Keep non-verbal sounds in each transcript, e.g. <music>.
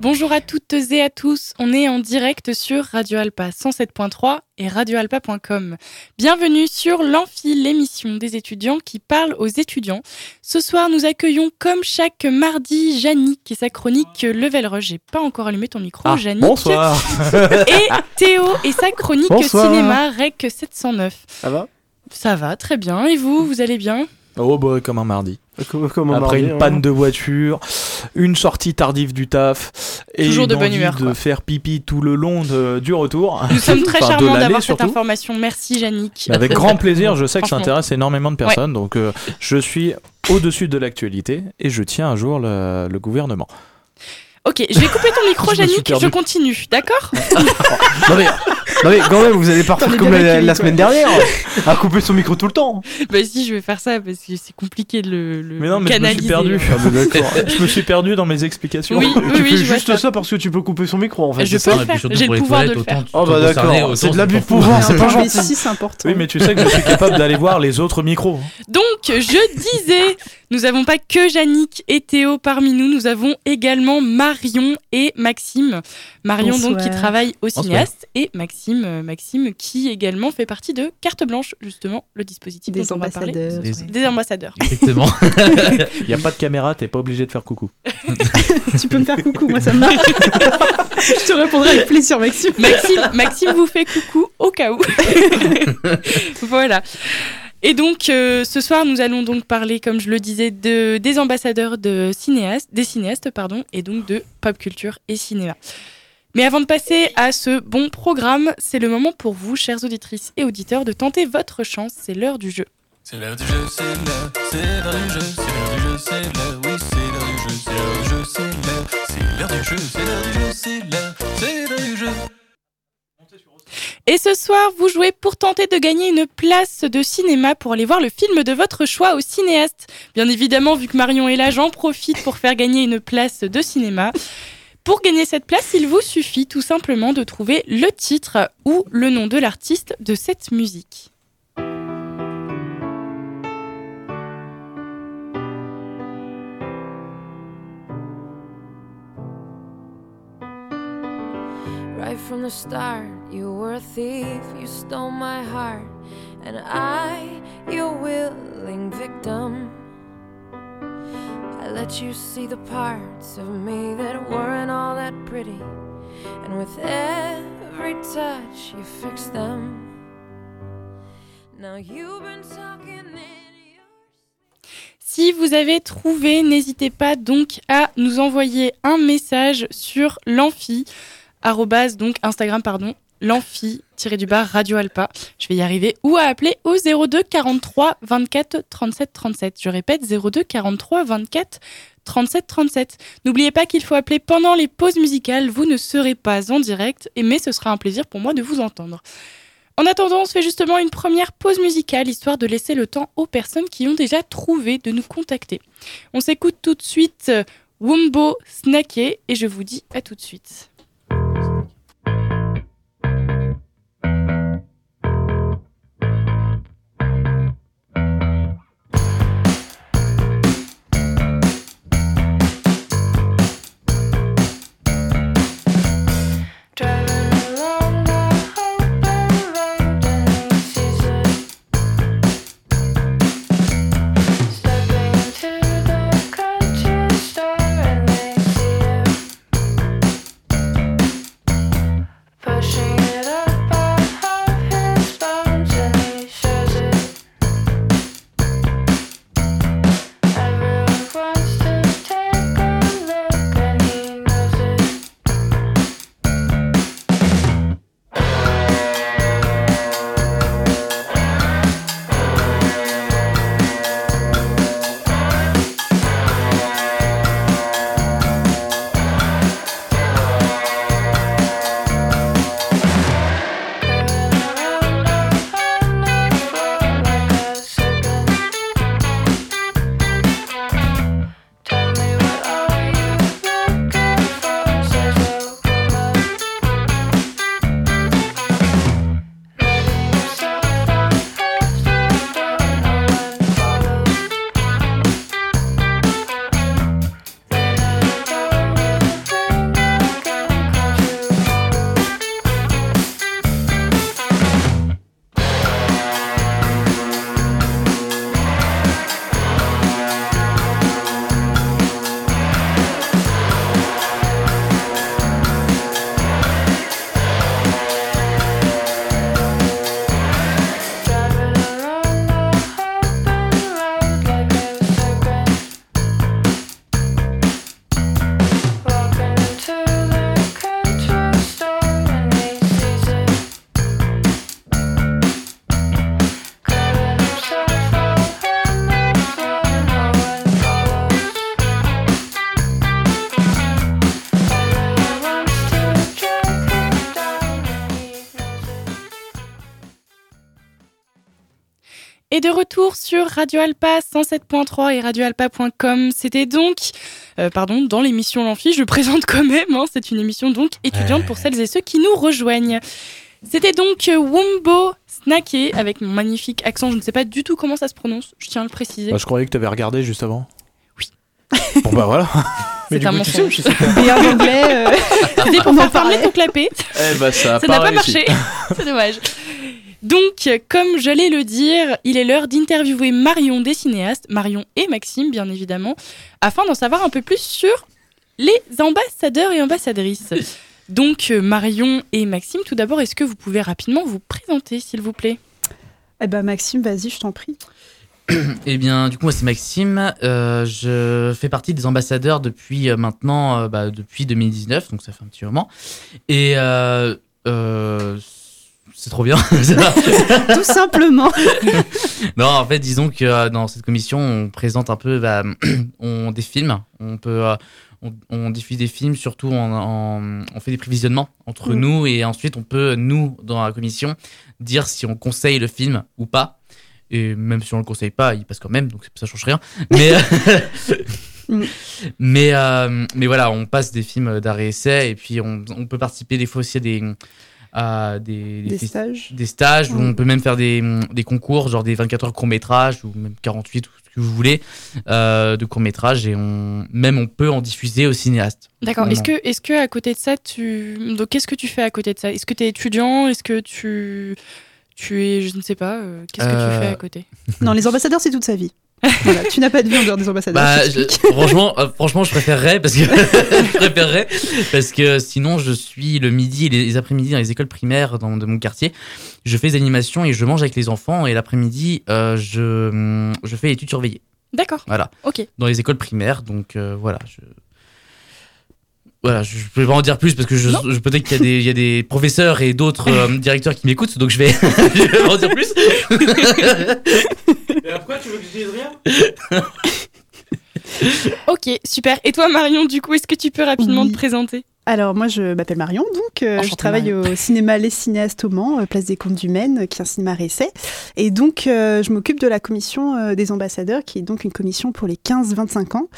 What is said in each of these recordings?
Bonjour à toutes et à tous, on est en direct sur Radio Alpa 107.3 et radioalpa.com. Bienvenue sur l'Amphi, l'émission des étudiants qui parlent aux étudiants. Ce soir, nous accueillons comme chaque mardi Yannick et sa chronique Level Rush. J'ai pas encore allumé ton micro, Ah, bonsoir. <laughs> Et Théo et sa chronique Bonsoir. cinéma Rec 709. Ça va? Ça va, très bien. Et vous, vous allez bien? Oh bah comme un mardi. Comme, comme un Après mardi, une hein. panne de voiture, une sortie tardive du taf et Toujours une de bonne humeur, de quoi. faire pipi tout le long de- du retour. Nous sommes <laughs> très Enfin, charmants d'avoir cette information. Merci, Yannick. Mais Avec grand plaisir, je sais que ça intéresse énormément de personnes, donc euh, je suis au-dessus de l'actualité et je tiens un jour le, le gouvernement. Ok, je vais couper ton <laughs> micro, Yannick. Je continue, d'accord <laughs> Non mais, non mais quand même, vous allez pas T'en faire es comme la, semaine dernière, <laughs> à couper son micro tout le temps. Bah si, je vais faire ça parce que c'est compliqué de le, le Mais non, mais je me suis perdu. Ah, je me suis perdu dans mes explications. Oui, oui, tu oui, fais juste ça. ça. parce que tu peux couper son micro en fait. Je peux ça le faire, j'ai le pouvoir de le faire. Oh bah d'accord, c'est de l'abus de pouvoir, c'est pas gentil. si c'est important. Oui, mais tu sais que je suis capable d'aller voir les autres micros. Donc, je disais, nous n'avons pas que Yannick et Théo parmi nous, nous avons également Marion et Maxime. Marion donc qui travaille au cinéaste et Maxime, euh, Maxime qui également fait partie de Carte Blanche, justement, le dispositif Des dont on va parler. ambassadeurs. Des-. Des ambassadeurs. Exactement. <laughs> Il n'y a pas de caméra, t'es pas obligé de faire coucou. <laughs> tu peux me faire coucou, moi ça me marche. <laughs> Je te répondrai avec plaisir, Maxime. Maxime, Maxime vous fait coucou au cas où. voilà. Et donc, euh, ce soir, nous allons donc parler, comme je le disais, de, des ambassadeurs de cinéastes, des cinéastes, pardon, et donc de pop culture et cinéma. Mais avant de passer à ce bon programme, c'est le moment pour vous, chères auditrices et auditeurs, de tenter votre chance. C'est l'heure du jeu. C'est l'heure du jeu, c'est l'heure, c'est l'heure du jeu, c'est l'heure du jeu, c'est l'heure, oui, c'est l'heure du jeu, c'est l'heure du jeu, c'est l'heure, c'est l'heure du jeu, c'est l'heure du jeu, c'est l'heure, c'est l'heure du jeu. Et ce soir, vous jouez pour tenter de gagner une place de cinéma pour aller voir le film de votre choix au cinéaste. Bien évidemment, vu que Marion est là, j'en profite pour faire gagner une place de cinéma. Pour gagner cette place, il vous suffit tout simplement de trouver le titre ou le nom de l'artiste de cette musique. You were a thief, you stole my heart, and I, your willing victim. I let you see the parts of me that weren't all that pretty, and with every touch, you fixed them. Now you've been talking in Si vous avez trouvé, n'hésitez pas donc à nous envoyer un message sur l'amphi, donc Instagram, pardon, l'amphi, tiré du bas, Radio Alpa. Je vais y arriver. Ou à appeler au 02 43 24 37 37. Je répète, 02 43 24 37 37. N'oubliez pas qu'il faut appeler pendant les pauses musicales. Vous ne serez pas en direct, mais ce sera un plaisir pour moi de vous entendre. En attendant, on se fait justement une première pause musicale, histoire de laisser le temps aux personnes qui ont déjà trouvé de nous contacter. On s'écoute tout de suite euh, Wumbo Snacké et je vous dis à tout de suite. Est de retour sur Radio Alpa 107.3 et radioalpa.com. C'était donc, euh, pardon, dans l'émission L'Amphi, je présente quand même, hein, c'est une émission donc étudiante pour celles et ceux qui nous rejoignent. C'était donc euh, Wumbo Snacké avec mon magnifique accent, je ne sais pas du tout comment ça se prononce, je tiens à le préciser. Bah, je croyais que tu avais regardé juste avant. Oui. <laughs> Bon bah voilà. <laughs> C'est un mensonge. je sais pas. Et en anglais, euh, <laughs> C'était pour faire parler ton clapet. Eh bah ça a Ça pas n'a pas marché. C'est dommage. Donc, comme j'allais le dire, il est l'heure d'interviewer Marion des cinéastes, Marion et Maxime, bien évidemment, afin d'en savoir un peu plus sur les ambassadeurs et ambassadrices. <laughs> Donc, euh, Marion et Maxime, tout d'abord, est-ce que vous pouvez rapidement vous présenter, s'il vous plaît? Eh ben Maxime, vas-y, je t'en prie. <coughs> Eh bien, du coup, moi, c'est Maxime. Euh, je fais partie des ambassadeurs depuis euh, maintenant, euh, bah, depuis 2019, donc ça fait un petit moment. Et euh, euh, c'est trop bien. <laughs> <laughs> Tout simplement. <laughs> non, en fait, disons que euh, dans cette commission, on présente un peu bah, <clears throat> on, des films. On peut, euh, on, on diffuse des films, surtout en, en- on fait des prévisionnements entre Mm. nous et ensuite on peut nous dans la commission dire si on conseille le film ou pas. Et même si on le conseille pas, il passe quand même, donc ça change rien. Mais Mm. mais euh, mais voilà, on passe des films d'arrêt essai et puis on, on peut participer des fois aussi à des à des, stages. des stages où on peut même faire des, des concours, genre des 24 heures court métrage ou même 48 ou ce que vous voulez euh, de court métrage et on même on peut en diffuser aux cinéastes. D'accord. Est-ce que, est-ce que à côté de ça, tu. Donc, qu'est-ce que tu fais à côté de ça? Est-ce que tu es étudiant? Est-ce que tu. Tu es. Je ne sais pas. euh, qu'est-ce que tu Euh, fais à côté? Non, les ambassadeurs, c'est toute sa vie. Voilà, tu n'as pas de vie en dehors des ambassadeurs. Bah, je franchement, euh, franchement, je préférerais parce que <laughs> je préférerais parce que sinon, je suis le midi et les, après-midi dans les écoles primaires dans, de mon quartier. Je fais des animations et je mange avec les enfants et l'après-midi, euh, je je fais études surveillées. D'accord. Voilà. Ok. Dans les écoles primaires, donc euh, voilà. Je... Voilà, je peux pas en dire plus parce que je, je- peut-être qu'il y a des, il y a des <laughs> professeurs et d'autres euh, directeurs qui m'écoutent, donc je vais, <laughs> je vais pas en dire plus. pourquoi tu veux que je dise rien? <laughs> Ok, super. Et toi, Marion, du coup, est-ce que tu peux rapidement Oui. te présenter? Alors, moi, je m'appelle Marion, donc euh, je travaille au cinéma Les Cinéastes au Mans, euh, place des Comptes du Maine, qui est un cinéma réessai. Et donc, euh, je m'occupe de la commission euh, des ambassadeurs, qui est donc une commission pour les 15-25 ans.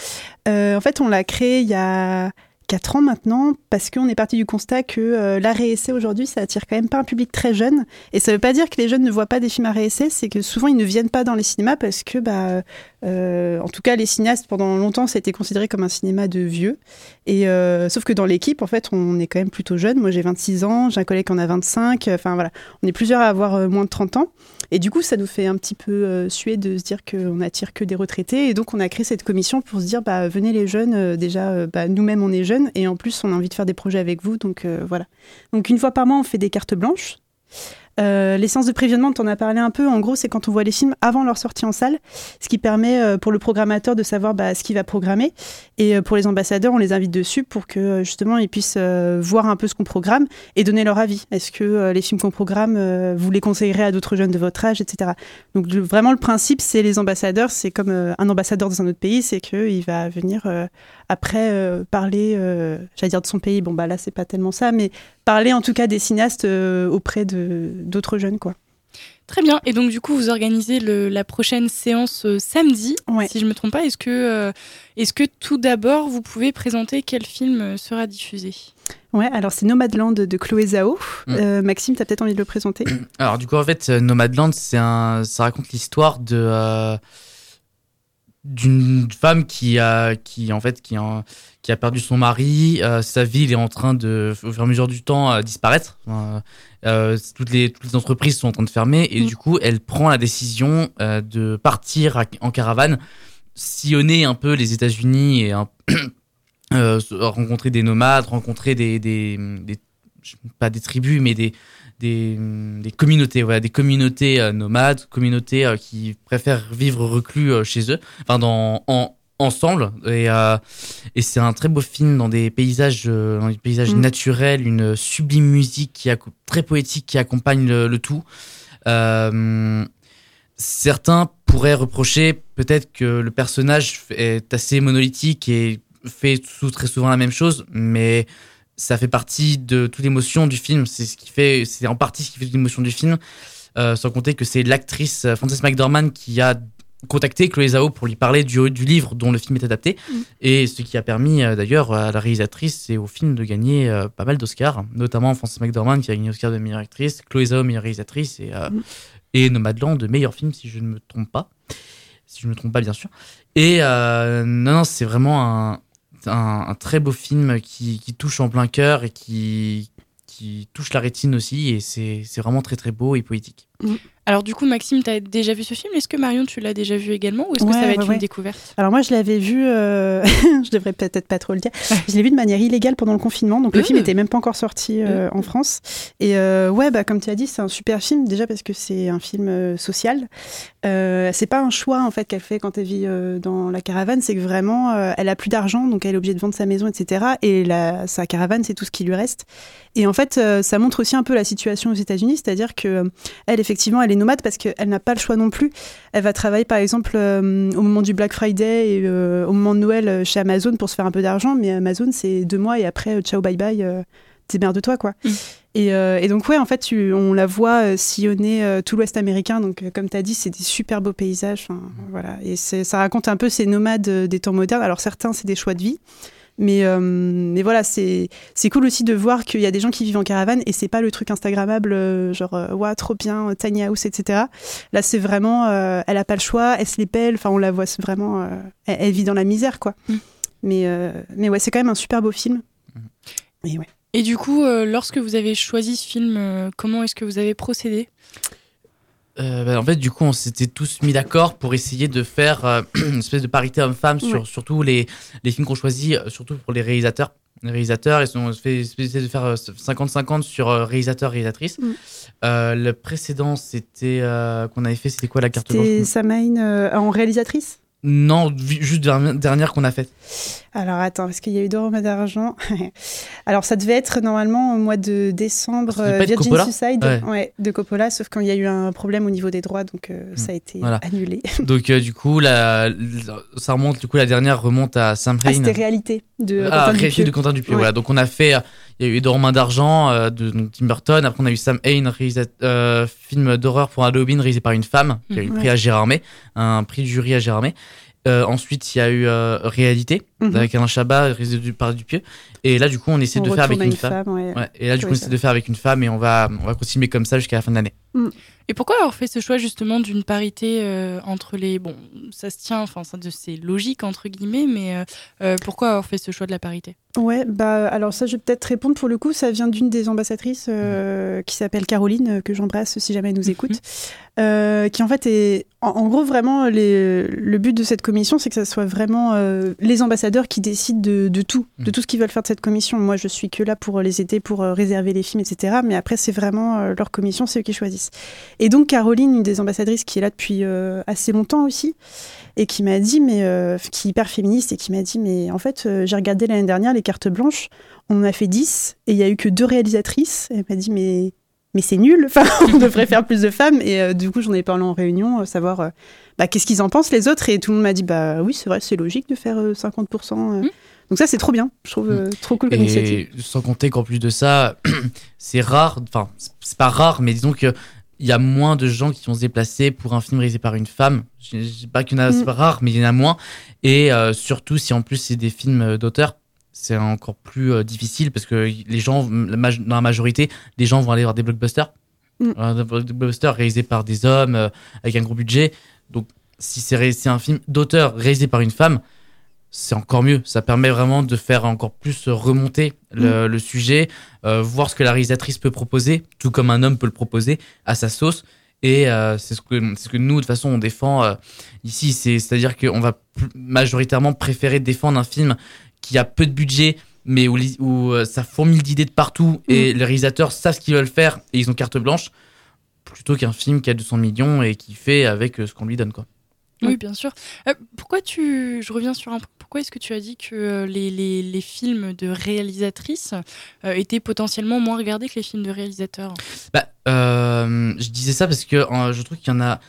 Euh, en fait, on l'a créée il y a 4 ans maintenant, parce qu'on est parti du constat que euh, réessai aujourd'hui, ça attire quand même pas un public très jeune. Et ça veut pas dire que les jeunes ne voient pas des films à c'est que souvent ils ne viennent pas dans les cinémas parce que, bah, euh, en tout cas, les cinéastes, pendant longtemps, ça a été considéré comme un cinéma de vieux. Et euh, sauf que dans l'équipe, en fait, on est quand même plutôt jeune. Moi, j'ai 26 ans, j'ai un collègue qui en a 25. Enfin voilà, on est plusieurs à avoir euh, moins de 30 ans. Et du coup, ça nous fait un petit peu euh, suer de se dire qu'on attire que des retraités. Et donc, on a créé cette commission pour se dire, bah, venez les jeunes. déjà, bah, nous-mêmes, on est jeunes. Et en plus, on a envie de faire des projets avec vous. Donc voilà. Donc une fois par mois, on fait des cartes blanches. Euh, les de prévisionnement, tu en as parlé un peu. En gros, c'est quand on voit les films avant leur sortie en salle, ce qui permet euh, pour le programmateur de savoir bah, ce qu'il va programmer. Et euh, pour les ambassadeurs, on les invite dessus pour que euh, justement ils puissent euh, voir un peu ce qu'on programme et donner leur avis. Est-ce que euh, les films qu'on programme, vous les conseillerez à d'autres jeunes de votre âge, etc. Donc vraiment, le principe, c'est les ambassadeurs. C'est comme un ambassadeur dans un autre pays, c'est qu'il va venir après euh, parler, euh, j'allais dire de son pays. Bon bah là, c'est pas tellement ça, mais parler en tout cas des cinéastes euh, auprès de d'autres jeunes, quoi. Très bien. Et donc, du coup, vous organisez le- la prochaine séance euh, samedi, Ouais. si je me trompe pas. Est-ce que, euh, est-ce que tout d'abord, vous pouvez présenter quel film sera diffusé? Ouais, alors c'est Nomadland de Chloé Zhao. Mm. Euh, Maxime, t'as peut-être envie de le présenter? Alors du coup en fait Nomadland c'est un ça raconte l'histoire de euh, d'une femme qui a qui en fait qui a, qui a perdu son mari euh, sa ville est en train de au fur et à mesure du temps euh, disparaître Euh, toutes les toutes les entreprises sont en train de fermer et Mm. du coup elle prend la décision euh, de partir à- en caravane sillonner un peu les États-Unis et <clears throat> rencontrer des nomades rencontrer des, des, des pas des tribus mais des des, des communautés, voilà, des communautés euh, nomades, communautés euh, qui préfèrent vivre reclus euh, chez eux, enfin dans en ensemble et euh, et c'est un très beau film dans des paysages euh, dans des paysages Mm. naturels, une sublime musique qui très poétique qui accompagne le, le tout. Euh, certains pourraient reprocher peut-être que le personnage est assez monolithique et fait sous- très souvent la même chose, mais ça fait partie de toute l'émotion du film. C'est ce qui fait, c'est en partie ce qui fait toute l'émotion du film. Euh, sans compter que c'est l'actrice euh, Frances McDormand qui a contacté Chloé Zhao pour lui parler du, du livre dont le film est adapté. Mm. Et ce qui a permis euh, d'ailleurs à la réalisatrice et au film de gagner euh, pas mal d'Oscars, notamment Frances McDormand qui a gagné l'Oscar de meilleure actrice, Chloé Zhao meilleure réalisatrice et, euh, Mm. et Nomadland de meilleur film si je ne me trompe pas. Si je ne me trompe pas bien sûr. Et non, non, c'est vraiment un, un, très beau film qui, touche en plein cœur et qui, touche la rétine aussi et c'est vraiment très très beau et poétique. Alors du coup, Maxime, tu as déjà vu ce film? Est-ce que Marion, tu l'as déjà vu également? Ou est-ce que Ouais, ça va être ouais. une découverte? Alors moi, je l'avais vu, euh, <laughs> je devrais peut-être pas trop le dire, je l'ai vu de manière illégale pendant le confinement, donc le Mmh. film n'était même pas encore sorti euh, en France. Et euh, ouais, bah, comme tu as dit, c'est un super film, déjà parce que c'est un film euh, social. Euh, c'est pas un choix en fait qu'elle fait quand elle vit euh, dans la caravane, c'est que vraiment, euh, elle a plus d'argent, donc elle est obligée de vendre sa maison, etc. Et la, sa caravane, c'est tout ce qui lui reste. Et en fait, euh, ça montre aussi un peu la situation aux États-Unis, c'est-à-dire que euh, elle, effectivement, elle est nomade parce qu'elle n'a pas le choix non plus. Elle va travailler, par exemple, euh, au moment du Black Friday et euh, au moment de Noël euh, chez Amazon pour se faire un peu d'argent, mais Amazon, c'est deux mois et après, ciao, bye bye, euh, démerde-toi, quoi. Mm. Et, et donc, ouais, en fait, tu- on la voit sillonner tout l'Ouest américain. Donc, comme tu as dit, c'est des super beaux paysages. voilà. Et ça raconte un peu ces nomades des temps modernes. Alors, certains, c'est des choix de vie. Mais, euh, mais voilà, c'est cool aussi de voir qu'il y a des gens qui vivent en caravane et c'est pas le truc Instagrammable, euh, genre, euh, ouais, trop bien, tiny house, etc. Là, c'est vraiment, euh, elle a pas le choix, elle se les pèle, enfin, on la voit vraiment, euh, elle, elle vit dans la misère, quoi. Mm. Mais, euh, mais ouais, c'est quand même un super beau film. Et ouais. Et du coup, euh, lorsque vous avez choisi ce film, euh, comment est-ce que vous avez procédé? Euh, bah, en fait, du coup, on s'était tous mis d'accord pour essayer de faire euh, <clears throat> une espèce de parité homme-femme sur Ouais. surtout les, les films qu'on choisit, euh, surtout pour les réalisateurs. Les réalisateurs, ils ont fait essayer de faire euh, 50-50 sur réalisateur réalisatrice. Mm. Euh, le précédent, c'était qu'on avait fait, c'était quoi la carte C'était blanche? Euh, en réalisatrice? Non, juste dernière, qu'on a faite. Alors attends, parce qu'il y a eu deux romans d'argent. <laughs> Alors ça devait être normalement au mois de décembre, euh, Virgin Coppola Suicide Ouais. ouais, de Coppola, sauf quand il y a eu un problème au niveau des droits, donc euh, ça a été Voilà. annulé. <laughs> Donc euh, du coup, la, ça remonte. Du coup, la dernière remonte à Sam Ah, Rain. c'était réalité de Ah, Quentin réalité Dupieux. de Quentin Dupieux. Ouais. Voilà. Donc on a fait, il y a eu Deux Romains d'argent euh, de donc, Tim Burton. Après on a eu Sam Hain, euh, film d'horreur pour Halloween réalisé par une femme qui a eu le Mhm. prix à Gérardmer, un prix du jury à Gérardmer. Euh, ensuite il y a eu Réalité Mhm. avec Alain Chabat réalisé du- par Dupieux. Et là du coup on essaie On de faire avec une, femme. ouais. Ouais. Et là du coup on essaie de faire avec une femme et on va on va continuer comme ça jusqu'à la fin de l'année. Et pourquoi avoir fait ce choix justement d'une parité euh, entre les... Bon, ça se tient, enfin, c'est logique entre guillemets, mais euh, euh, pourquoi avoir fait ce choix de la parité? Ouais, bah alors ça je vais peut-être répondre pour le coup, ça vient d'une des ambassadrices euh, qui s'appelle Caroline, que j'embrasse si jamais elle nous écoute, euh, qui en fait est, en, en gros vraiment les- le but de cette commission c'est que ça soit vraiment euh, les ambassadeurs qui décident de, de tout, de Mhm. tout ce qu'ils veulent faire cette commission. Moi je suis que là pour les aider, pour euh, réserver les films, etc. Mais après c'est vraiment euh, leur commission, c'est eux qui choisissent. Et donc Caroline, une des ambassadrices qui est là depuis euh, assez longtemps aussi, et qui m'a dit, mais euh, qui est hyper féministe, et qui m'a dit, mais en fait, euh, j'ai regardé l'année dernière les cartes blanches, on en a fait 10, et il y a eu que deux réalisatrices. Elle m'a dit, mais, mais c'est nul, enfin, <laughs> on devrait faire plus de femmes. Et euh, du coup, j'en ai parlé en réunion, euh, savoir euh, bah, qu'est-ce qu'ils en pensent les autres, et tout le monde m'a dit, bah oui, c'est vrai, c'est logique de faire euh, 50%. euh. Donc ça, c'est trop bien, je trouve euh, trop cool comme initiative. Sans compter qu'en plus de ça, <clears throat> c'est rare, enfin, c'est- pas rare, mais disons que il y a moins de gens qui vont se déplacer pour un film réalisé par une femme. Je je dis pas qu'il y en a, c'est Mm. pas rare, mais il y en a moins. Et euh, surtout si en plus c'est des films euh, d'auteur, c'est encore plus euh, difficile parce que les gens, la dans la majorité, les gens vont aller voir des blockbusters. Mm. Euh, Des blockbusters réalisés par des hommes avec un gros budget. Donc si c'est un film d'auteur réalisé par une femme, c'est encore mieux. Ça permet vraiment de faire encore plus remonter le, le sujet, euh, voir ce que la réalisatrice peut proposer, tout comme un homme peut le proposer à sa sauce. Et euh, c'est ce que, c'est ce que nous, de toute façon, on défend euh, ici. C'est, c'est-à-dire qu'on va majoritairement préférer défendre un film qui a peu de budget, mais où, ça fourmille d'idées de partout et les réalisateurs savent ce qu'ils veulent faire et ils ont carte blanche, plutôt qu'un film qui a 200 millions et qui fait avec ce qu'on lui donne. Quoi. Oui, bien sûr. Euh, pourquoi tu... Je reviens sur un. Pourquoi est-ce que tu as dit que euh, les, les, les films de réalisatrices euh, étaient potentiellement moins regardés que les films de réalisateurs? Bah, euh, je disais ça parce que je trouve qu'il y en a,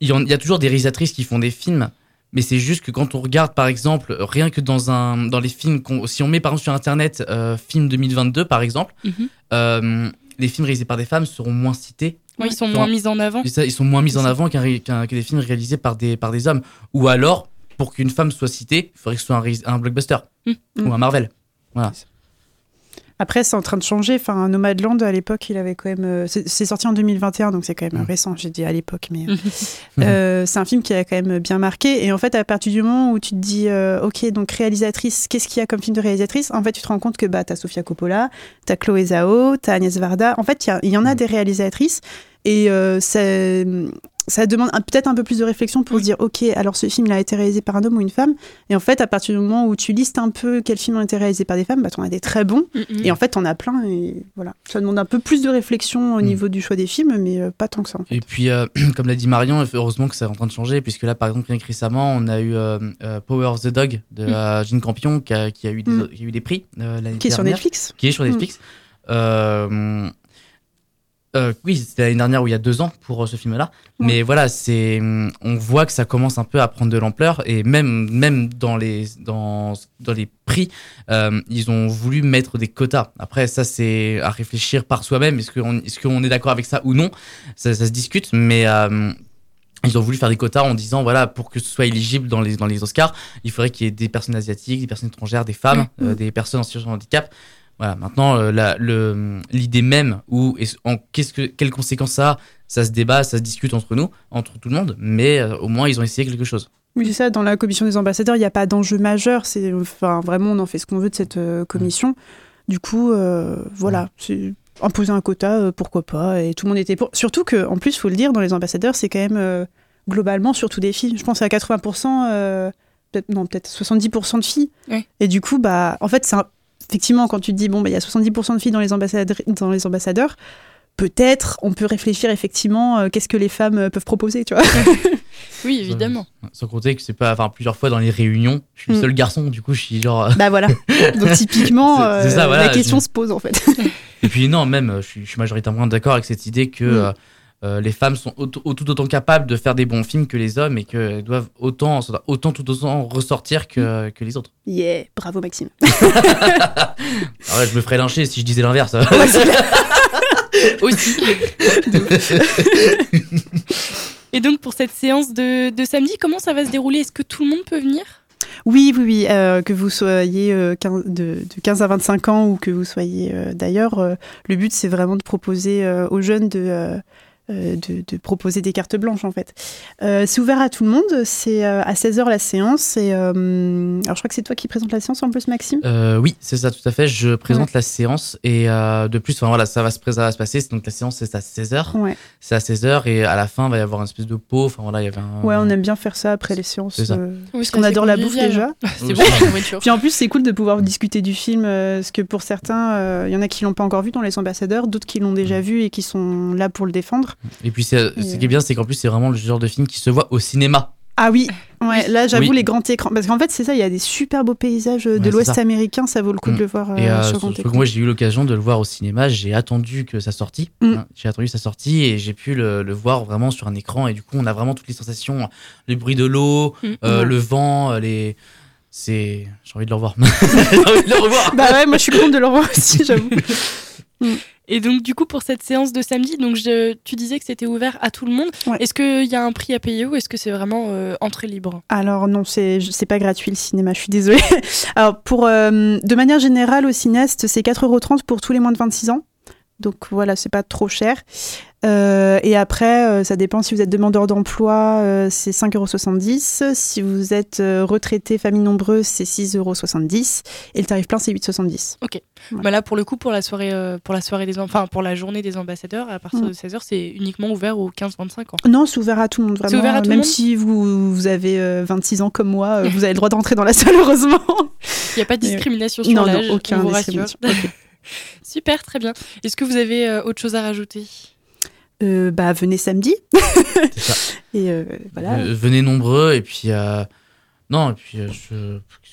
il y, en- il y a toujours des réalisatrices qui font des films, mais c'est juste que quand on regarde, par exemple, rien que dans un, dans les films, qu'on- si on met par exemple sur internet film 2022 par exemple, Mhm. les films réalisés par des femmes seront moins cités Oui, ils sont moins mis en avant. Ils sont moins mis en avant qu'un que des films réalisés par des, par des hommes. Ou alors, pour qu'une femme soit citée, il faudrait que ce soit un, blockbuster Mm. ou un Marvel. Après, c'est en train de changer. Enfin, Nomadland, à l'époque, il avait quand même. euh, C'est sorti en 2021, donc c'est quand même Mm. récent. J'ai dit à l'époque, mais. euh, <laughs> euh, c'est un film qui a quand même bien marqué. Et en fait, à partir du moment où tu te dis, euh, OK, donc réalisatrice, qu'est-ce qu'il y a comme film de réalisatrice? En fait, tu te rends compte que bah, t'as Sofia Coppola, t'as Chloé Zhao, t'as Agnès Varda. En fait, il y en a Mm. des réalisatrices. Et euh, ça, ça demande peut-être un peu plus de réflexion pour se dire, OK, alors ce film il a été réalisé par un homme ou une femme. Et en fait, à partir du moment où tu listes un peu quels films ont été réalisés par des femmes, bah, t'en as des très bons. Mm, mm. Et en fait, t'en as plein. Et voilà. Ça demande un peu plus de réflexion au Mm. niveau du choix des films, mais euh, pas tant que ça. en fait. Et puis, euh, <clears throat> comme l'a dit Marion, heureusement que c'est en train de changer, puisque là, par exemple, rien que récemment, on a eu euh, euh, Power of the Dog de Mm. euh, Gene Campion, qui a, qui a eu des, Mm. qui a eu des prix euh, l'année Qui est sur dernière. Netflix. qui est sur Mm. Netflix. Euh, euh, oui, c'était l'année dernière ou il y a deux ans pour euh, ce film-là. Ouais. Mais voilà, c'est, on voit que ça commence un peu à prendre de l'ampleur et même, même dans les, dans, dans les prix, euh, ils ont voulu mettre des quotas. Après, ça, c'est à réfléchir par soi-même. Est-ce qu'on, est-ce qu'on est d'accord avec ça ou non? Ça, ça se discute, mais ils ont voulu faire des quotas en disant voilà pour que ce soit éligible dans les dans les Oscars il faudrait qu'il y ait des personnes asiatiques des personnes étrangères des femmes Mm. euh, des personnes en situation de handicap voilà maintenant euh, l'idée même ou que quelles conséquences ça a ça se débat ça se discute entre nous entre tout le monde mais euh, au moins ils ont essayé quelque chose Oui, c'est ça. Dans la commission des ambassadeurs, il n'y a pas d'enjeu majeur. C'est, enfin, vraiment, on en fait ce qu'on veut de cette euh, commission. Du coup, euh, voilà. C'est imposer un quota, euh, pourquoi pas. Et tout le monde était pour. Surtout que, en plus, faut le dire, dans les ambassadeurs, c'est quand même euh, globalement surtout des filles. Je pense à 80%, euh, peut-être non, peut-être 70% de filles. Oui. Et du coup, bah, en fait, c'est un- effectivement quand tu te dis bon, bah, il y a 70% de filles dans les ambassadeurs, dans les ambassadeurs. Peut-être, on peut réfléchir effectivement, euh, qu'est-ce que les femmes euh, peuvent proposer, tu vois. <laughs> Oui, évidemment. sans compter que c'est pas enfin plusieurs fois dans les réunions je suis le Mm. seul garçon du coup je suis genre Bah voilà. <laughs> Donc typiquement, C'est- c'est ça, euh, voilà, la question je- se pose en fait. Et puis non, même, je suis, je suis majoritairement d'accord avec cette idée que Mm. Euh, les femmes sont au- au- tout autant capables de faire des bons films que les hommes et qu'elles doivent autant, autant tout autant ressortir que, que les autres. Yeah, bravo Maxime. <laughs> Ouais, je me ferais lyncher si je disais l'inverse. <laughs> Aussi. Et donc pour cette séance de, de samedi, comment ça va se dérouler? Est-ce que tout le monde peut venir? Oui, oui, oui. euh, que vous soyez euh, 15 de, de 15 à 25 ans ou que vous soyez euh, d'ailleurs, euh, le but c'est vraiment de proposer euh, aux jeunes de, de, de proposer des cartes blanches en fait. Euh, c'est ouvert à tout le monde. C'est euh, à 16h la séance. Et, euh, alors je crois que c'est toi qui présente la séance en plus, Maxime? Euh, oui, c'est ça, tout à fait. Je présente la séance et euh, de plus, enfin voilà, ça va se, ça va se passer. Donc la séance c'est à 16h. Ouais. C'est à 16h et à la fin, il va y avoir une espèce de pot. Enfin voilà, il y avait un. Ouais, on aime bien faire ça après les séances. Ça. euh, parce qu'on adore la bouffe déjà. C'est bon. Puis en plus, c'est cool de pouvoir discuter du film, euh, parce que pour certains, euh, il y en a qui l'ont pas encore vu dans Les Ambassadeurs, d'autres qui l'ont déjà vu et qui sont là pour le défendre. Et puis ce qui est bien, c'est qu'en plus, c'est vraiment le genre de film qui se voit au cinéma. Ah oui, ouais, là j'avoue Oui. les grands écrans, parce qu'en fait c'est ça, il y a des super beaux paysages euh, de Ouais, l'Ouest américain, ça vaut le coup Mm. de le voir euh, Et euh, sur grand écran. moi, j'ai eu l'occasion de le voir au cinéma. J'ai attendu que ça sortie. Mm. Hein, J'ai attendu sa sortie et j'ai pu le, le voir vraiment sur un écran. Et du coup, on a vraiment toutes les sensations, le bruit de l'eau, Mm. euh, le vent, les. C'est. J'ai envie de le revoir. <laughs> j'ai envie de le revoir. Bah ouais, moi je suis contente de le revoir aussi, j'avoue. <laughs> Et donc, du coup, pour cette séance de samedi, donc je, tu disais que c'était ouvert à tout le monde. Ouais. Est-ce qu'il y a un prix à payer ou est-ce que c'est vraiment euh, entrée libre? Alors non, c'est c'est pas gratuit le cinéma, je suis désolée. <laughs> Alors pour euh, de manière générale au cinéaste, c'est 4,30€ pour tous les moins de 26 ans. Donc voilà, c'est pas trop cher. Euh, et après, euh, ça dépend si vous êtes demandeur d'emploi, euh, c'est 5,70€. Si vous êtes retraité, famille nombreuse, c'est 6,70€. Et le tarif plein, c'est 8,70€. Ouais. bah Là, pour le coup, pour la soirée, pour la soirée des, enfin pour la journée des ambassadeurs, à partir Mm. de 16h, c'est uniquement ouvert aux 15-25 ans. Non, c'est ouvert à tout le monde, vraiment. ouvert à tout le Même monde si vous, vous avez euh, 26 ans comme moi, vous avez le droit d'entrer dans la salle, heureusement. Il n'y a pas de discrimination sur non, non, l'âge, aucun on vous rassure. discrimination. <laughs> Super, très bien. Est-ce que vous avez euh, autre chose à rajouter? Euh, bah, venez samedi. Ça. <laughs> Et euh, voilà. Euh, venez nombreux et puis. euh, Non, et puis euh,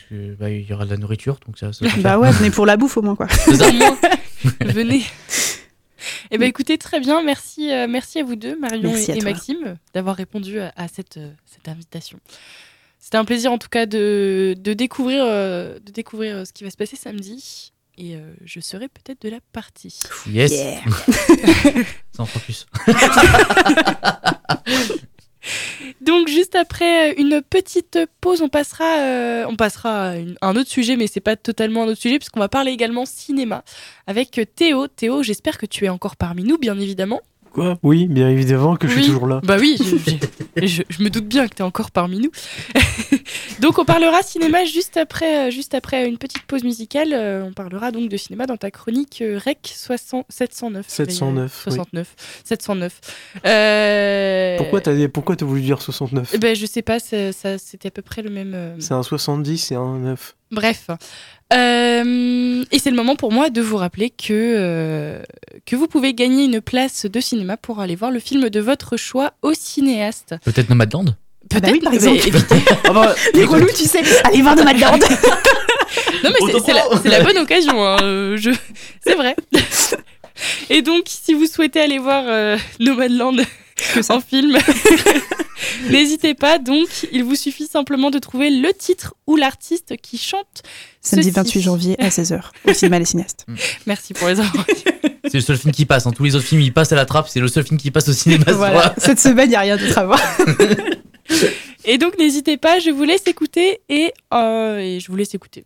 je... bah, il y aura de la nourriture, donc ça. Bah ouais, <laughs> venez pour la bouffe au moins, quoi. Ça. Venez. Eh ben écoutez, très bien. Merci, euh, merci à vous deux, Marion Merci et. Maxime, d'avoir répondu à, à cette, euh, cette invitation. C'était un plaisir en tout cas de, de découvrir, euh, de découvrir ce qui va se passer samedi. Et euh, je serai peut-être de la partie. Yes. Yeah. <laughs> Sans focus. <laughs> Donc juste après euh, une petite pause, on passera, euh, on passera à une- un autre sujet, mais c'est pas totalement un autre sujet puisqu'on va parler également cinéma avec Théo. Théo, j'espère que tu es encore parmi nous, bien évidemment. Quoi Oui, bien évidemment que je Oui. suis toujours là. Bah oui, je, je- je- je me doute bien que tu es encore parmi nous. <laughs> donc on parlera cinéma juste après, euh, juste après une petite pause musicale. Euh, on parlera donc de cinéma dans ta chronique euh, REC 60 709. 709, oui. 69. 709. Euh, Pourquoi t'as pourquoi t'as voulu dire 69 eh ben, je sais pas, ça, c'était à peu près le même. euh, C'est un 70 et un 9. Bref. Euh, et c'est le moment pour moi de vous rappeler que, euh, que vous pouvez gagner une place de cinéma pour aller voir le film de votre choix au cinéaste. Peut-être Nomadland Ah bah oui, par mais exemple. <laughs> Ah bah, Les relous, tu sais, allez voir Nomadland. <laughs> Non, mais c'est- la, bonne occasion. hein, euh, je... <laughs> C'est vrai. Et donc, si vous souhaitez aller voir euh, Nomadland en film, <laughs> n'hésitez pas. Donc, il vous suffit simplement de trouver le titre ou l'artiste qui chante. Samedi ceci. 28 janvier à 16h au cinéma Les Cinéastes. Merci pour les informations. C'est le seul film qui passe. hein. Tous les autres films, ils passent à la trappe. C'est le seul film qui passe au cinéma. ce Voilà. soir. Cette semaine, il n'y a rien d'autre à voir. Et donc, n'hésitez pas, je vous laisse écouter et, euh, et je vous laisse écouter.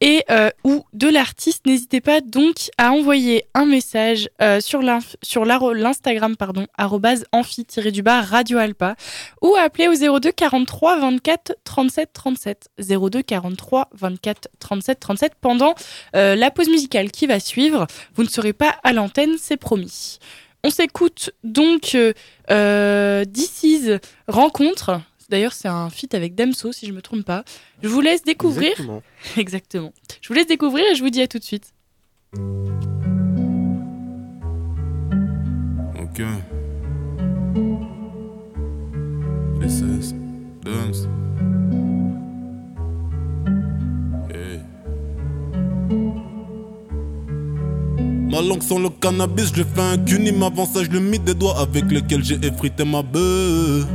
et euh, ou de l'artiste, n'hésitez pas donc à envoyer un message euh, sur l'Instagram pardon amphi-du-bas ou à appeler au 02 43 24 37 37 02 43 24 37 37 pendant euh, la pause musicale qui va suivre. Vous ne serez pas à l'antenne, c'est promis. On s'écoute donc euh, euh, This Is Rencontre. D'ailleurs, c'est un feat avec Damso, si je me trompe pas. Je vous laisse découvrir. Exactement. <laughs> Exactement. Je vous laisse découvrir et je vous dis à tout de suite. Ok. This is dance. Hey. Ma langue sans le cannabis, je fais un cunim avant ça, je le mis des doigts avec lesquels j'ai effrité ma bœuf.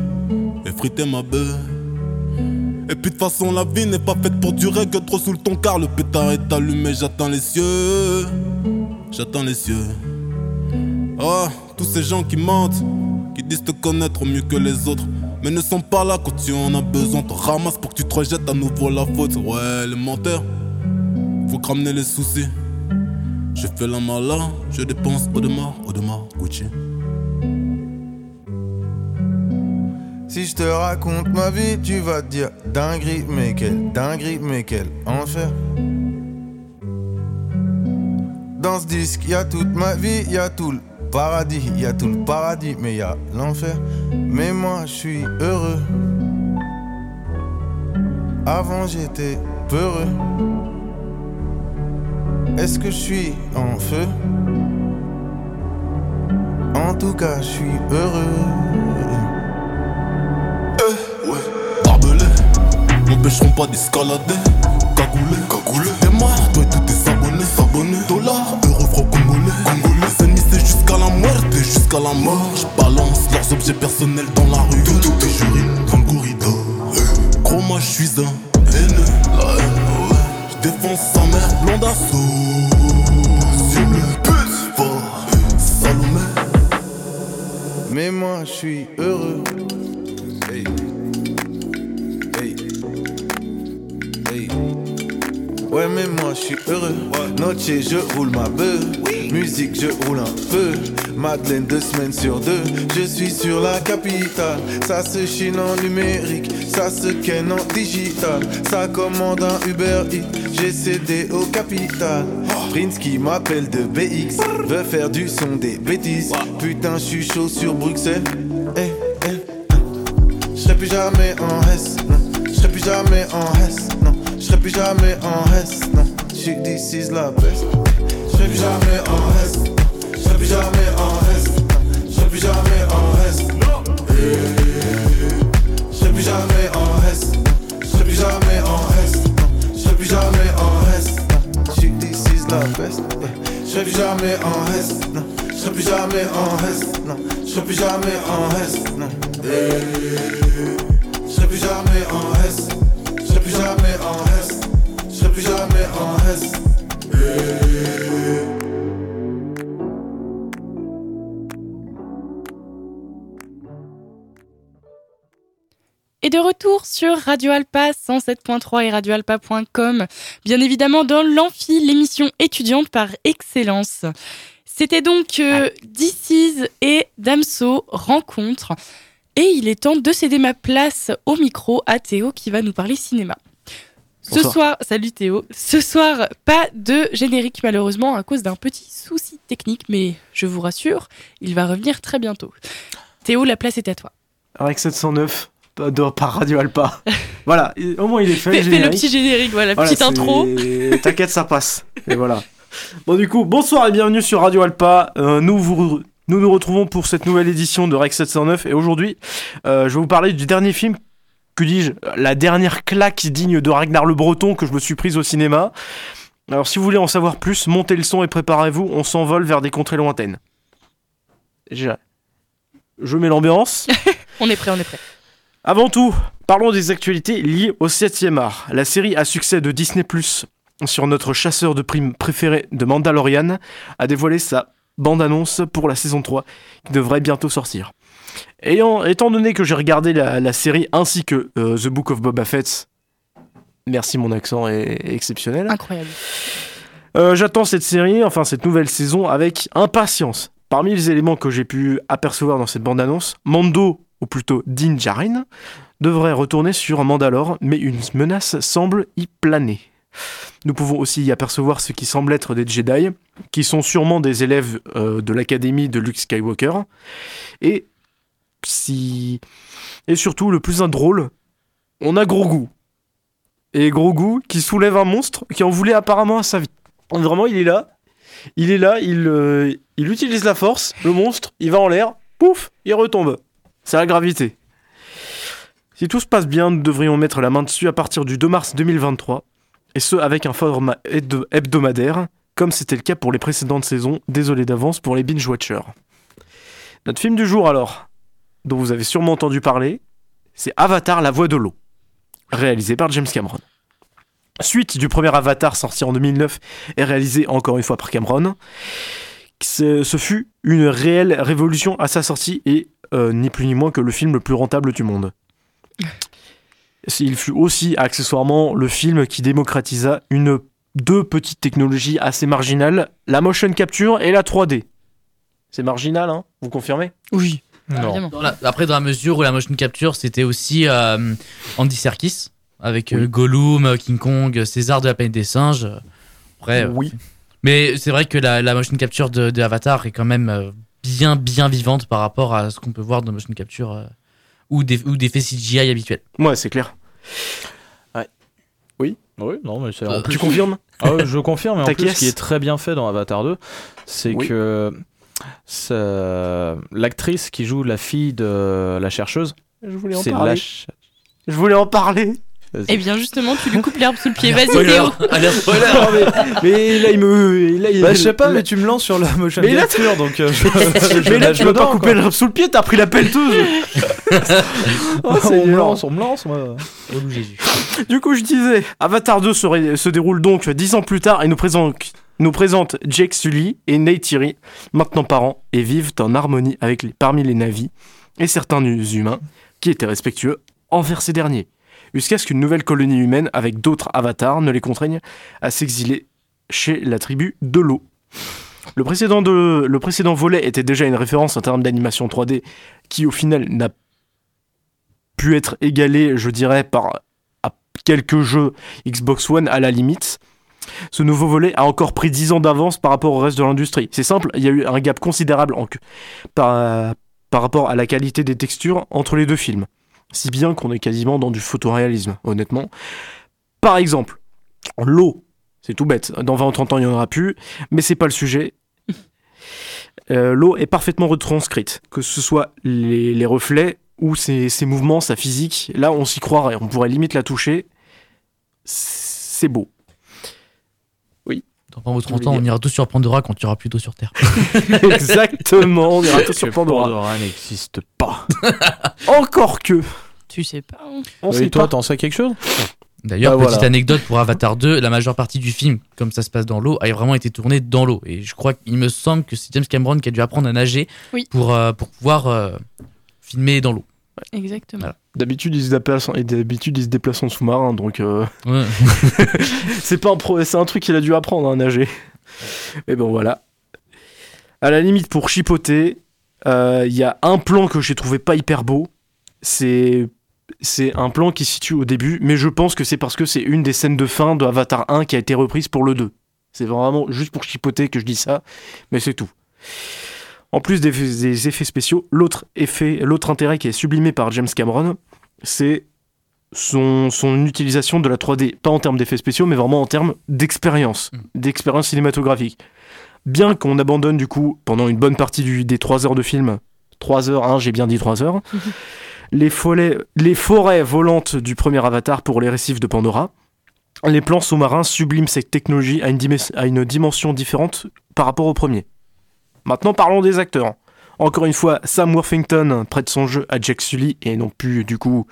Effrité ma bœuf. Et puis de toute façon, la vie n'est pas faite pour durer que trop sous le ton car le pétard est allumé, j'attends les cieux. J'attends les cieux. Ah, tous ces gens qui mentent, qui disent te connaître mieux que les autres, mais ne sont pas là quand tu en as besoin. Te ramasse pour que tu te rejettes à nouveau la faute. Ouais, les menteurs, faut que ramener les soucis. Je fais la malin, je dépense au demain, au demain, Gucci. Si je te raconte ma vie, tu vas dire dinguerie, mais quelle dinguerie, mais quel enfer. Dans ce disque, y a toute ma vie, y a tout le paradis, y a tout le paradis, mais y l'enfer. Mais moi, je suis heureux. Avant, j'étais peureux. Est-ce que je suis en feu? En tout cas, je suis heureux. M'empêcheront pas d'escalader. Cagoulé, cagoulé, démarre, toi et tous tes abonnés, s'abonner. Dollars, euros, francs congolais, congolais. Les ennemis, c'est jusqu'à la muerte, et jusqu'à la mort. Je balance leurs objets personnels dans la rue. Tout, tout, et j'urine comme Gourida. Gros, moi, je suis un haineux, la haine, ouais. Je sa mère, pute, fort, Salomé. Mais moi je suis heureux. Ouais mais moi je suis heureux. Noche je roule ma bœuf. Musique je roule un peu. Madeleine deux semaines sur deux. Je suis sur la capitale. Ça se chine en numérique. Ça se ken en digital. Ça commande un Uber Eats. J'ai cédé au capital. Prince qui m'appelle de BX. Veut faire du son des bêtises. Putain je suis chaud sur Bruxelles. Eh, eh. Je serais plus jamais en S, non. Je plus jamais en S. Je plus jamais en S, non. She this is la best. Je serai plus jamais en S, non. Je serai plus jamais en S, non. Je serai plus jamais en S, non. Je serai plus jamais en S, non. Je serai plus jamais en S, non. Je serai plus jamais en S, non. She this is la best. Je serai plus jamais en S, non. Je serai plus jamais en S, non. Je serai plus jamais en S, non. Je serai plus jamais en S. Je serai plus jamais en S. Je serai plus jamais en S. Et de retour sur Radio Alpa 107.3 et radioalpa.com, bien évidemment dans l'Amphi, l'émission étudiante par excellence. C'était donc euh, DC's et Damso rencontre. Et il est temps de céder ma place au micro à Théo qui va nous parler cinéma. Ce soir, salut Théo. Ce soir, pas de générique malheureusement à cause d'un petit souci technique, mais je vous rassure, il va revenir très bientôt. Théo, la place est à toi. Avec 709 pas de- par Radio Alpa. <laughs> voilà, au moins il est fait. Fais, le fais le petit générique, voilà, Voilà, petite intro. <laughs> T'inquiète, ça passe. Et voilà. Bon, du coup, bonsoir et bienvenue sur Radio Alpa. Euh, nous, vous, nous nous retrouvons pour cette nouvelle édition de Rex 709. Et aujourd'hui, euh, je vais vous parler du dernier film, que dis-je, la dernière claque digne de Ragnar le Breton que je me suis prise au cinéma. Alors, si vous voulez en savoir plus, montez le son et préparez-vous, on s'envole vers des contrées lointaines. Je, je mets l'ambiance. <laughs> On est prêt, on est prêt. Avant tout, parlons des actualités liées au 7e art. La série à succès de Disney Plus sur notre chasseur de primes préféré de Mandalorian a dévoilé sa bande-annonce pour la saison 3 qui devrait bientôt sortir. Étant donné que j'ai regardé la, la série ainsi que euh, The Book of Boba Fett, merci mon accent est, est exceptionnel. Incroyable. Euh, J'attends cette série, enfin cette nouvelle saison, avec impatience. Parmi les éléments que j'ai pu apercevoir dans cette bande-annonce, Mando, ou plutôt Din Djarin, devrait retourner sur Mandalore, mais une menace semble y planer. Nous pouvons aussi y apercevoir ce qui semble être des Jedi, qui sont sûrement des élèves euh, de l'académie de Luke Skywalker, et si et surtout le plus drôle, on a Grogu. Et Grogu qui soulève un monstre qui en voulait apparemment à sa vie. Vraiment, il est là. Il est là, il, euh, il utilise la force, le monstre, il va en l'air, pouf, il retombe. C'est la gravité. Si tout se passe bien, nous devrions mettre la main dessus à partir du 2 mars 2023, et ce avec un format hebdo- hebdomadaire, comme c'était le cas pour les précédentes saisons, désolé d'avance pour les binge-watchers. Notre film du jour alors, dont vous avez sûrement entendu parler, c'est Avatar, la voix de l'eau, réalisé par James Cameron. Suite du premier Avatar sorti en 2009 et réalisé encore une fois par Cameron, ce, fut une réelle révolution à sa sortie et euh, ni plus ni moins que le film le plus rentable du monde. Il fut aussi accessoirement le film qui démocratisa une deux petites technologies assez marginales, la motion capture et la 3D. C'est marginal, hein? Vous confirmez? Oui. Non. Évidemment. Dans la- après, dans la mesure où la motion capture, c'était aussi euh, Andy Serkis, avec euh, Oui. Gollum, euh, King Kong, César de la planète des singes. Après, Oui. Mais c'est vrai que la, la motion capture de, de Avatar est quand même euh, bien, bien vivante par rapport à ce qu'on peut voir dans motion capture euh, ou, des, ou des faits CGI habituels. Ouais, c'est clair. Oui, non, mais c'est. Euh, plus- Tu confirmes? Ah ouais, je confirme, et en plus, ce qui est très bien fait dans Avatar 2, c'est Oui. que l'actrice qui joue la fille de la chercheuse, Je voulais en c'est parler. ch- Je voulais en parler. Eh bien, justement, tu lui coupes l'herbe sous le pied. Vas-y. Théo. Mais, mais là, il me. Là, il, Bah, je sais pas, là- mais tu me lances sur la motion Mais là, capture, donc. euh, <laughs> je, je mais là, tu veux pas couper l'herbe sous le pied, t'as pris la pelleteuse. <laughs> Oh, on me lance, on me lance, moi. Oh. Du coup, je disais, Avatar 2 se, ré- se déroule donc dix ans plus tard et nous présente, nous présente Jake Sully et Neytiri, maintenant parents, et vivent en harmonie avec parmi les navis et certains humains qui étaient respectueux envers ces derniers, jusqu'à ce qu'une nouvelle colonie humaine avec d'autres avatars ne les contraigne à s'exiler chez la tribu de l'eau. Le précédent, de, le précédent volet était déjà une référence en termes d'animation 3D qui au final n'a pu être égalé, je dirais, par quelques jeux Xbox One à la limite. Ce nouveau volet a encore pris 10 ans d'avance par rapport au reste de l'industrie. C'est simple, il y a eu un gap considérable par, rapport à la qualité des textures entre les deux films. Si bien qu'on est quasiment dans du photoréalisme, honnêtement. Par exemple, l'eau, c'est tout bête, dans 20 ou 30 ans il n'y en aura plus, mais c'est pas le sujet. Euh, l'eau est parfaitement retranscrite, que ce soit les, les reflets ou ses, ses mouvements, sa physique. Là, on s'y croirait, on pourrait limite la toucher. C'est beau. Dans 20 ou 30 ans, on ira tous sur Pandora quand aura plus d'eau sur Terre. <laughs> Exactement, on ira tous sur Que Pandora. n'existe pas. <laughs> Encore que. Tu sais pas. hein. On sait toi, t'en sais quelque chose? D'ailleurs, Bah, petite voilà. anecdote pour Avatar 2, la majeure partie du film, comme ça se passe dans l'eau, a vraiment été tournée dans l'eau. Et je crois qu'il me semble que c'est James Cameron qui a dû apprendre à nager Oui. pour, euh, pour pouvoir euh, filmer dans l'eau. Exactement. Voilà. D'habitude, ils se déplacent en, et d'habitude, ils se déplacent en sous-marin, donc euh, Ouais. <laughs> c'est pas un pro- c'est un truc qu'il a dû apprendre à nager. Mais bon, voilà. À la limite, pour chipoter, euh, il y a un plan que j'ai trouvé pas hyper beau. C'est c'est un plan qui se situe au début, mais je pense que c'est parce que c'est une des scènes de fin de Avatar 1 qui a été reprise pour le 2. C'est vraiment juste pour chipoter que je dis ça, mais c'est tout. En plus des, des effets spéciaux, l'autre effet, l'autre intérêt qui est sublimé par James Cameron, c'est son, son utilisation de la 3D, pas en termes d'effets spéciaux, mais vraiment en termes d'expérience, d'expérience cinématographique. Bien qu'on abandonne du coup pendant une bonne partie du- des 3 heures de film, 3 heures, hein, j'ai bien dit 3 heures, <laughs> les, forêts, les forêts volantes du premier Avatar pour les récifs de Pandora, les plans sous-marins subliment cette technologie à une, dimes- à une dimension différente par rapport au premier. Maintenant parlons des acteurs. Encore une fois, Sam Worthington prête son jeu à Jack Sully et non plus du coup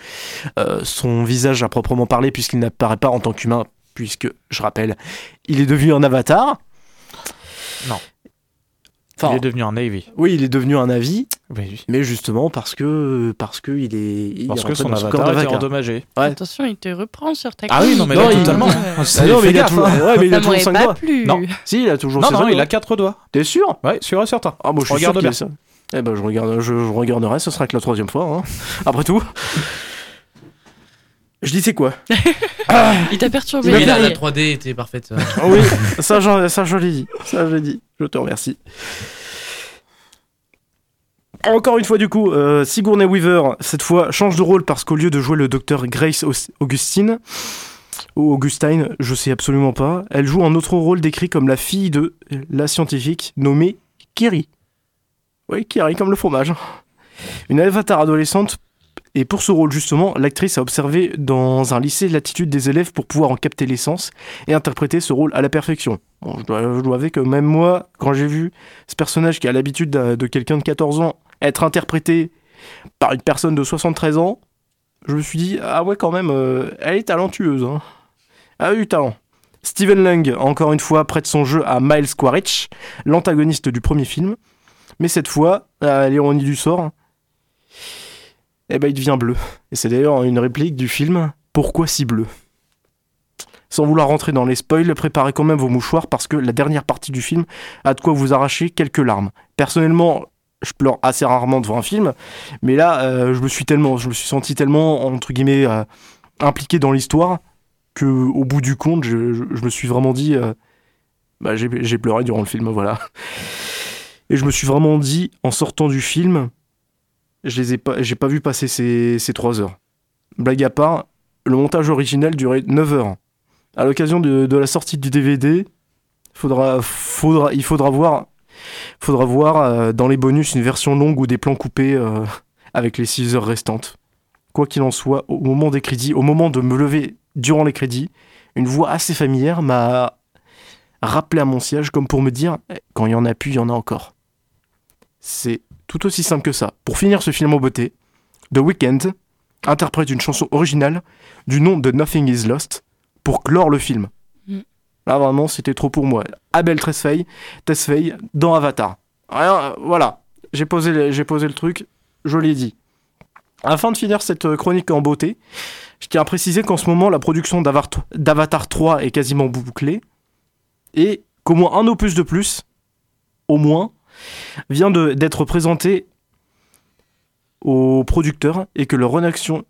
euh, son visage à proprement parler puisqu'il n'apparaît pas en tant qu'humain puisque, je rappelle, il est devenu un avatar. Non. Enfin, Il est devenu un Navy. oui, il est devenu un avis, Oui, mais justement parce que parce que il est il Parce est que son avatar était endommagé. Ouais. Attention, il te reprend sur ta Ah oui, non, mais Non, là, il- totalement. Ouais. Ah non, mais il a toujours, hein. ouais, mais il a toujours m'aurait 5 pas doigts. plu. Non. Si, il a toujours Non, non, cinq il doigts. a quatre doigts. T'es sûr? Ouais, sûr et certain. Ah bon, je suis Regarde sûr qu'il bien. Eh ben, je regarde, je, je regarderai. Ce sera que la troisième fois. hein. Après tout. Je dis c'est quoi <laughs> Il t'a perturbé. Oui, la, la 3D était parfaite. Ah Oui, ça, j'en- ça je l'ai dit. Ça je l'ai dit. Je te remercie. Encore une fois, du coup, euh, Sigourney Weaver, cette fois, change de rôle parce qu'au lieu de jouer le docteur Grace Augustine, ou Augustine, je sais absolument pas, elle joue un autre rôle décrit comme la fille de la scientifique nommée Kiri. Oui, Kiri, comme le fromage. Une avatar adolescente, et pour ce rôle, justement, l'actrice a observé dans un lycée l'attitude des élèves pour pouvoir en capter l'essence et interpréter ce rôle à la perfection. Bon, je, dois, avouer que même moi, quand j'ai vu ce personnage qui a l'habitude de, quelqu'un de 14 ans être interprété par une personne de 73 ans, je me suis dit, ah ouais, quand même, euh, elle est talentueuse. Hein. Elle a eu talent. Steven Lang, encore une fois, prête son jeu à Miles Quaritch, l'antagoniste du premier film. Mais cette fois, à l'ironie du sort, eh ben, il devient bleu. Et c'est d'ailleurs une réplique du film Pourquoi si bleu? Sans vouloir rentrer dans les spoils, préparez quand même vos mouchoirs parce que la dernière partie du film a de quoi vous arracher quelques larmes. Personnellement, je pleure assez rarement devant un film, mais là, euh, je me suis tellement, je me suis senti tellement entre guillemets euh, impliqué dans l'histoire que, au bout du compte, je, me suis vraiment dit, euh, bah, j'ai pleuré durant le film, voilà. Et je me suis vraiment dit, en sortant du film, je les ai pas, j'ai pas vu passer ces, ces 3 heures. Blague à part, le montage original durait 9 heures. À l'occasion de, de la sortie du DVD, faudra, faudra, il faudra voir, faudra voir euh, dans les bonus une version longue ou des plans coupés euh, avec les 6 heures restantes. Quoi qu'il en soit, au moment des crédits, au moment de me lever durant les crédits, une voix assez familière m'a rappelé à mon siège comme pour me dire eh, quand il y en a plus, il y en a encore. C'est tout aussi simple que ça. Pour finir ce film en beauté, The Weeknd interprète une chanson originale du nom de Nothing Is Lost pour clore le film. Mm. Là vraiment, c'était trop pour moi. Abel Tesfaye, Tesfaye dans Avatar. Rien, euh, voilà, j'ai posé, le- j'ai posé le truc, je l'ai dit. Afin de finir cette euh, chronique en beauté, je tiens à préciser qu'en ce moment, la production d'Avatar 3 est quasiment bouclée et qu'au moins un opus de plus, au moins, vient d'être présenté aux producteurs et que leur réaction,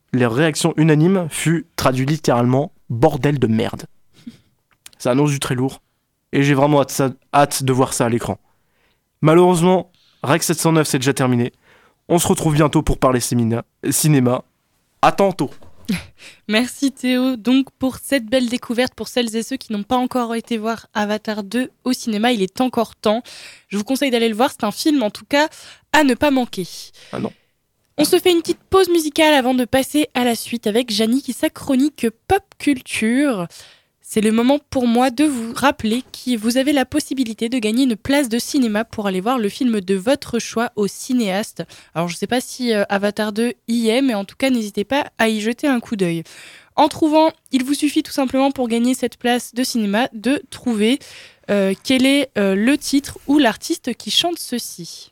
unanimes fut traduit littéralement bordel de merde. Ça annonce du très lourd et j'ai vraiment hâte, de voir ça à l'écran. Malheureusement, Rex 709 c'est déjà terminé. On se retrouve bientôt pour parler cinéma. À tantôt. <laughs> Merci Théo donc pour cette belle découverte pour celles et ceux qui n'ont pas encore été voir Avatar 2 au cinéma, il est encore temps. Je vous conseille d'aller le voir, c'est un film en tout cas à ne pas manquer. Ah non. On se fait une petite pause musicale avant de passer à la suite avec Janie qui sa chronique pop culture. C'est le moment pour moi de vous rappeler que vous avez la possibilité de gagner une place de cinéma pour aller voir le film de votre choix au cinéaste. Alors je ne sais pas si euh, Avatar 2 y est, mais en tout cas n'hésitez pas à y jeter un coup d'œil. En trouvant, il vous suffit tout simplement pour gagner cette place de cinéma de trouver euh, quel est euh, le titre ou l'artiste qui chante ceci.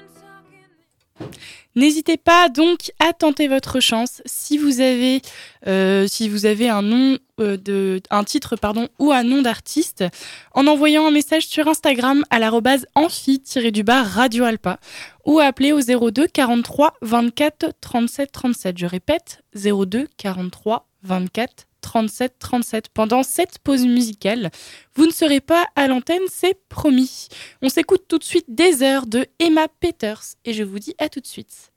N'hésitez pas donc à tenter votre chance si vous avez, euh, euh, un titre pardon ou un nom d'artiste en envoyant un message sur Instagram à l'arrobase amphi-du-bas Radio Alpa ou appeler au 02 43 24 37 37. Je répète 02 43 24 37 37 pendant cette pause musicale. Vous ne serez pas à l'antenne, c'est promis. On s'écoute tout de suite des heures de Emma Peters et je vous dis à tout de suite.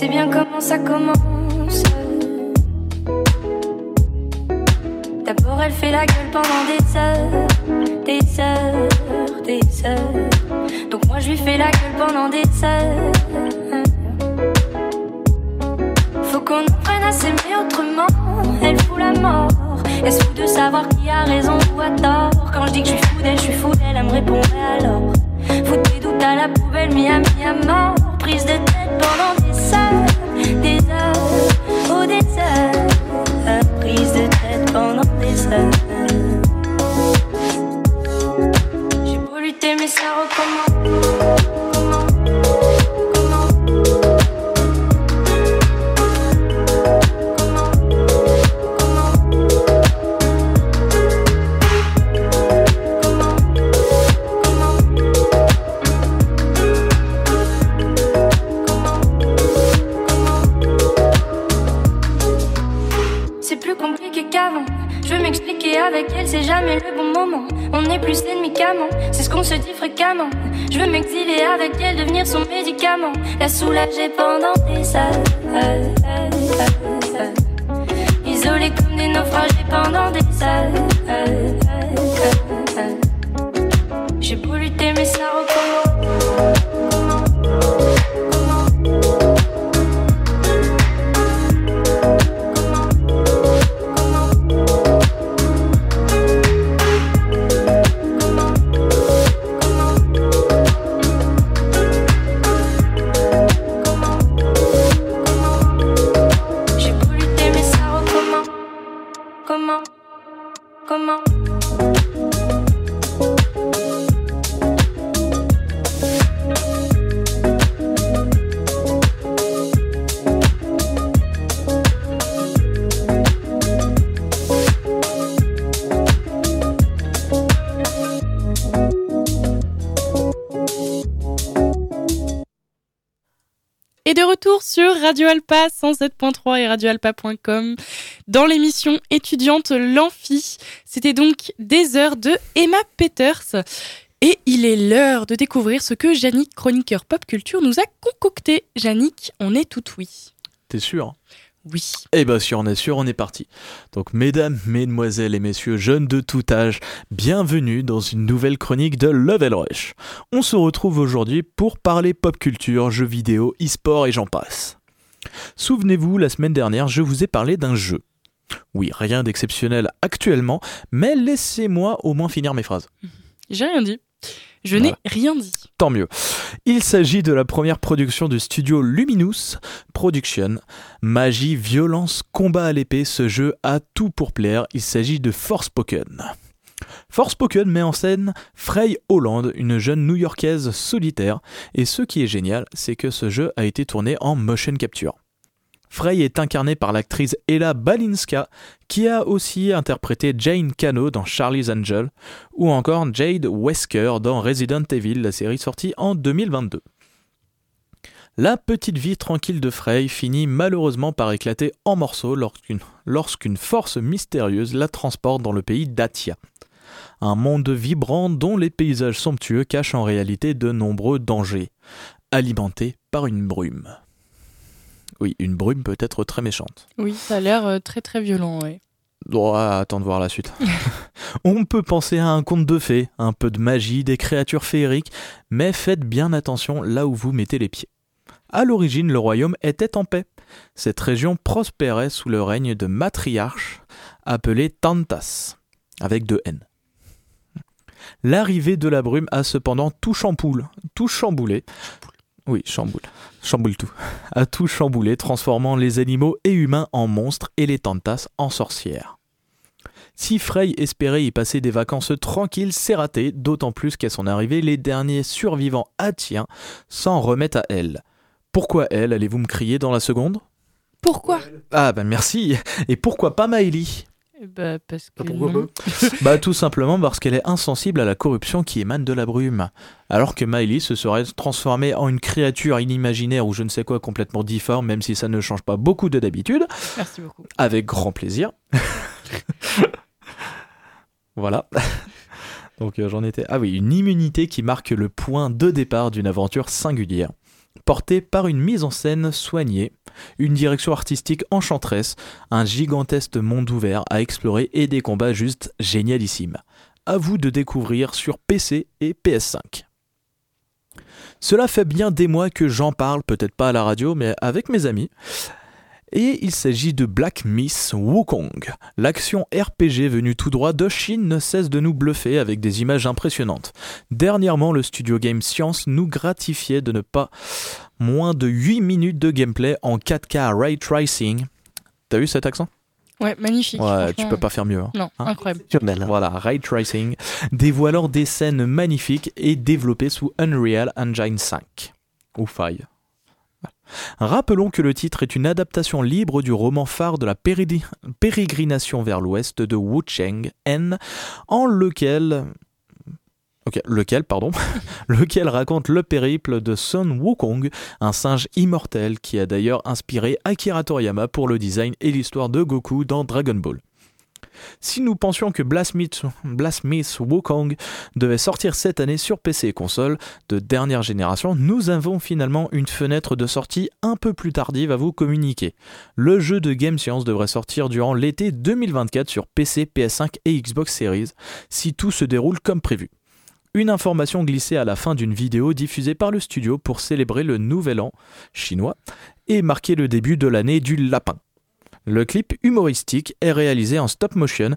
C'est bien comment ça commence. D'abord, elle fait la gueule pendant des heures, des heures, des heures. Donc, moi, je lui fais la gueule pendant des heures. Faut qu'on apprenne à s'aimer autrement. Elle fout la mort. Elle se fout de savoir qui a raison ou a tort? Quand je dis que je suis fou d'elle, je suis fou d'elle, elle me répondrait alors. Faut tes doutes à la poubelle, Miami à mort. Prise de tête pendant des heures, des heures, des heures. Prise de tête pendant des heures. J'ai beau lutter, mais ça recommence. Je veux m'exiler avec elle, devenir son médicament. La soulager pendant des heures. Isolés comme des naufragés pendant des Radio Alpa 107.3 et radioalpa.com dans l'émission étudiante L'Amphi. C'était donc des heures de Emma Peters. Et il est l'heure de découvrir ce que Yannick, chroniqueur pop culture, nous a concocté. Yannick, on est tout oui. T'es sûr? Oui. Eh ben si on est sûr, on est parti. Donc mesdames, mesdemoiselles et messieurs, jeunes de tout âge, bienvenue dans une nouvelle chronique de Level Rush. On se retrouve aujourd'hui pour parler pop culture, jeux vidéo, e-sport et j'en passe. Souvenez-vous, la semaine dernière, je vous ai parlé d'un jeu. Oui, rien d'exceptionnel actuellement, mais laissez-moi au moins finir mes phrases. <laughs> J'ai rien dit. Je n'ai Voilà. rien dit. Tant mieux. Il s'agit de la première production du studio Luminous Production. Magie, violence, combat à l'épée, ce jeu a tout pour plaire. Il s'agit de Forspoken. Forspoken met en scène Frey Holland, une jeune new-yorkaise solitaire. Et ce qui est génial, c'est que ce jeu a été tourné en motion capture. Frey est incarnée par l'actrice Ella Balinska, qui a aussi interprété Jane Cano dans Charlie's Angel, ou encore Jade Wesker dans Resident Evil, la série sortie en 2022. La petite vie tranquille de Frey finit malheureusement par éclater en morceaux lorsqu'une force mystérieuse la transporte dans le pays d'Atia. Un monde vibrant dont les paysages somptueux cachent en réalité de nombreux dangers, alimentés par une brume. Oui, une brume peut être très méchante. Oui, ça a l'air euh, très très violent, ouais. Oh, attends de voir la suite. <laughs> On peut penser à un conte de fées, un peu de magie, des créatures féeriques, mais faites bien attention là où vous mettez les pieds. À l'origine, le royaume était en paix. Cette région prospérait sous le règne de matriarches appelés Tantas, avec deux N. L'arrivée de la brume a cependant tout chamboulé, tout chamboulé. Oui, chamboule, chamboule tout. A tout chamboulé, transformant les animaux et humains en monstres et les Tantas en sorcières. Si Frey espérait y passer des vacances tranquilles, c'est raté, d'autant plus qu'à son arrivée, les derniers survivants atiens s'en remettent à elle. Pourquoi elle, allez-vous me crier dans la seconde? Pourquoi? Ah bah merci Et pourquoi pas Eh bah, parce que. pourquoi non. Bah tout simplement parce qu'elle est insensible à la corruption qui émane de la brume. Alors que Miley se serait transformée en une créature inimaginaire ou je ne sais quoi complètement difforme, même si ça ne change pas beaucoup de d'habitude, Merci beaucoup. avec grand plaisir. <laughs> voilà. Donc euh, j'en étais... Ah oui, une immunité qui marque le point de départ d'une aventure singulière, portée par une mise en scène soignée, une direction artistique enchanteresse, un gigantesque monde ouvert à explorer et des combats juste génialissimes. À vous de découvrir sur PC et PS5. Cela fait bien des mois que j'en parle, peut-être pas à la radio, mais avec mes amis. Et il s'agit de Black Miss Wukong. L'action RPG venue tout droit de Chine ne cesse de nous bluffer avec des images impressionnantes. Dernièrement, le studio Game Science nous gratifiait de ne pas moins de 8 minutes de gameplay en 4K Ray Tracing. T'as eu cet accent? Ouais, magnifique. Ouais, tu peux pas faire mieux. hein. Non, Hein? incroyable. voilà, Ray Tracing, dévoilant des scènes magnifiques et développées sous Unreal Engine 5. Ou 5. Rappelons que le titre est une adaptation libre du roman phare de la pérégrination vers l'ouest de Wu Cheng N, en lequel. Lequel, pardon, <laughs> lequel raconte le périple de Sun Wukong, un singe immortel qui a d'ailleurs inspiré Akira Toriyama pour le design et l'histoire de Goku dans Dragon Ball. Si nous pensions que Blasmith, Blasmith Wukong devait sortir cette année sur PC et console de dernière génération, nous avons finalement une fenêtre de sortie un peu plus tardive à vous communiquer. Le jeu de Game Science devrait sortir durant l'été 2024 sur PC, PS5 et Xbox Series, si tout se déroule comme prévu. Une information glissée à la fin d'une vidéo diffusée par le studio pour célébrer le nouvel an chinois et marquer le début de l'année du lapin. Le clip humoristique est réalisé en stop motion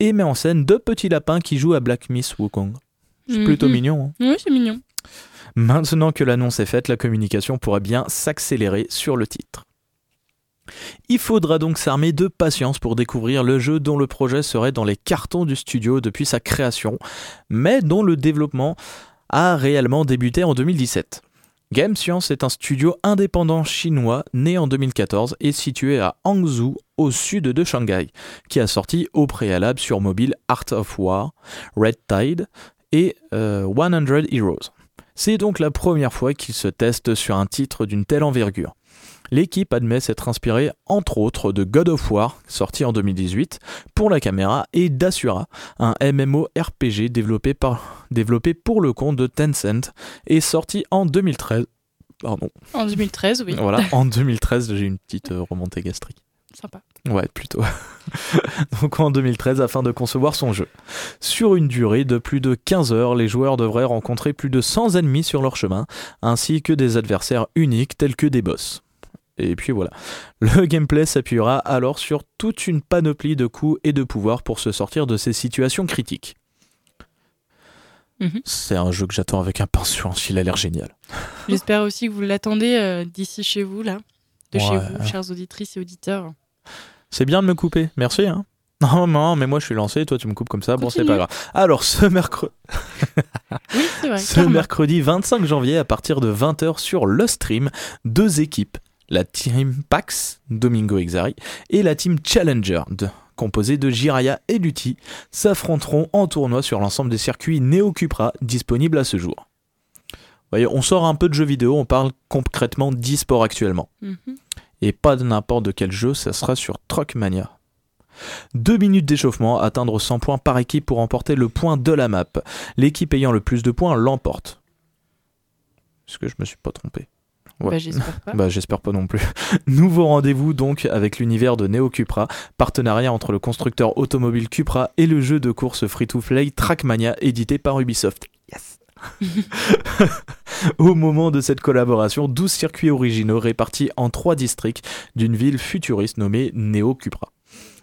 et met en scène deux petits lapins qui jouent à Black Miss Wukong. C'est plutôt Mhm. mignon. hein. Oui, c'est mignon. Maintenant que l'annonce est faite, la communication pourrait bien s'accélérer sur le titre. Il faudra donc s'armer de patience pour découvrir le jeu dont le projet serait dans les cartons du studio depuis sa création, mais dont le développement a réellement débuté en 2017. Game Science est un studio indépendant chinois né en 2014 et situé à Hangzhou, au sud de Shanghai, qui a sorti au préalable sur mobile Art of War, Red Tide et euh, 100 Heroes. C'est donc la première fois qu'il se teste sur un titre d'une telle envergure. L'équipe admet s'être inspirée entre autres de God of War, sorti en 2018, pour la caméra, et d'Asura, un MMORPG développé, par, développé pour le compte de Tencent et sorti en 2013. Pardon. En 2013, oui. Voilà, <laughs> en 2013, j'ai une petite euh, remontée gastrique. Sympa. Ouais, plutôt. <laughs> Donc en 2013 afin de concevoir son jeu. Sur une durée de plus de 15 heures, les joueurs devraient rencontrer plus de 100 ennemis sur leur chemin, ainsi que des adversaires uniques tels que des boss. Et puis voilà. Le <laughs> gameplay s'appuiera alors sur toute une panoplie de coups et de pouvoirs pour se sortir de ces situations critiques. Mhm. C'est un jeu que j'attends avec impatience, il a l'air génial. <laughs> J'espère aussi que vous l'attendez euh, d'ici chez vous, là. De chez vous, chères auditrices et auditeurs. C'est bien de me couper, merci. Hein. <laughs> Non, non, mais moi je suis lancé, toi tu me coupes comme ça, bon c'est pas grave. Alors ce, mercre- Oui, c'est vrai. ce clairement. mercredi 25 janvier à partir de 20h sur le stream, deux équipes, la team Pax, Domingo Exari, et la team Challenger, composée de Jiraya et Lutti, s'affronteront en tournoi sur l'ensemble des circuits Neo Cupra disponibles à ce jour. Vous voyez, on sort un peu de jeux vidéo, on parle concrètement d'e-sport actuellement. Mhm. Et pas de n'importe de quel jeu, ça sera sur Truckmania. Deux minutes d'échauffement, atteindre 100 points par équipe pour emporter le point de la map. L'équipe ayant le plus de points l'emporte. Est-ce que je me suis pas trompé? Ouais. Bah, j'espère pas. Bah, j'espère pas non plus. <laughs> Nouveau rendez-vous donc avec l'univers de Neo Cupra, partenariat entre le constructeur automobile Cupra et le jeu de course free-to-play Trackmania édité par Ubisoft. Yes. <laughs> <laughs> Au moment de cette collaboration, 12 circuits originaux répartis en trois districts d'une ville futuriste nommée Neo Cupra.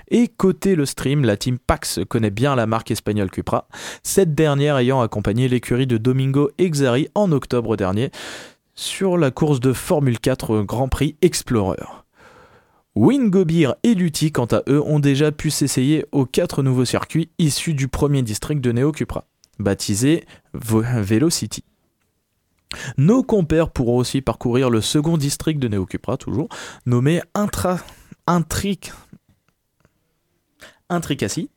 Et côté le stream, la team Pax connaît bien la marque espagnole Cupra, cette dernière ayant accompagné l'écurie de Domingo Exari en octobre dernier sur la course de Formule 4 Grand Prix Explorer. Wingobir et Lutti, quant à eux, ont déjà pu s'essayer aux quatre nouveaux circuits issus du premier district de Neo Cupra, baptisé Velocity. Nos compères pourront aussi parcourir le second district de Neo Cupra, toujours, nommé Intra... Intric... Intricacy,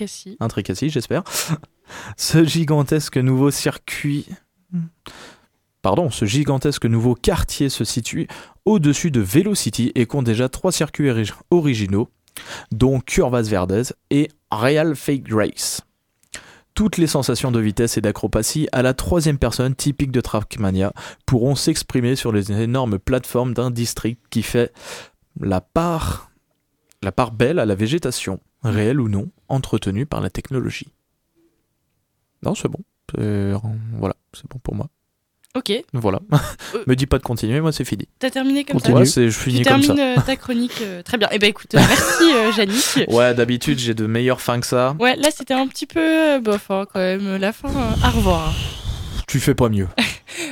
assis. Intricacy, j'espère. Ce gigantesque nouveau circuit. Pardon, ce gigantesque nouveau quartier se situe au-dessus de Velocity et compte déjà trois circuits ori- originaux, dont Curvas Verdes et Real Fake Race. Toutes les sensations de vitesse et d'acrobatie à la troisième personne typique de Trackmania pourront s'exprimer sur les énormes plateformes d'un district qui fait la part, la part belle à la végétation, réelle ou non, entretenue par la technologie. Non, c'est bon. C'est- Voilà, c'est bon pour moi. Ok, Voilà. Euh. <laughs> Me dis pas de continuer, moi c'est fini. t'as terminé comme Ouais, ça. je Tu finis comme termines ça. euh, ta chronique euh, très bien. Eh ben écoute, <laughs> merci euh, Yannick. Ouais, d'habitude j'ai de meilleures fins que ça. Ouais, là c'était un petit peu euh, bof hein, quand même. La fin, au revoir. Tu fais pas mieux. <laughs>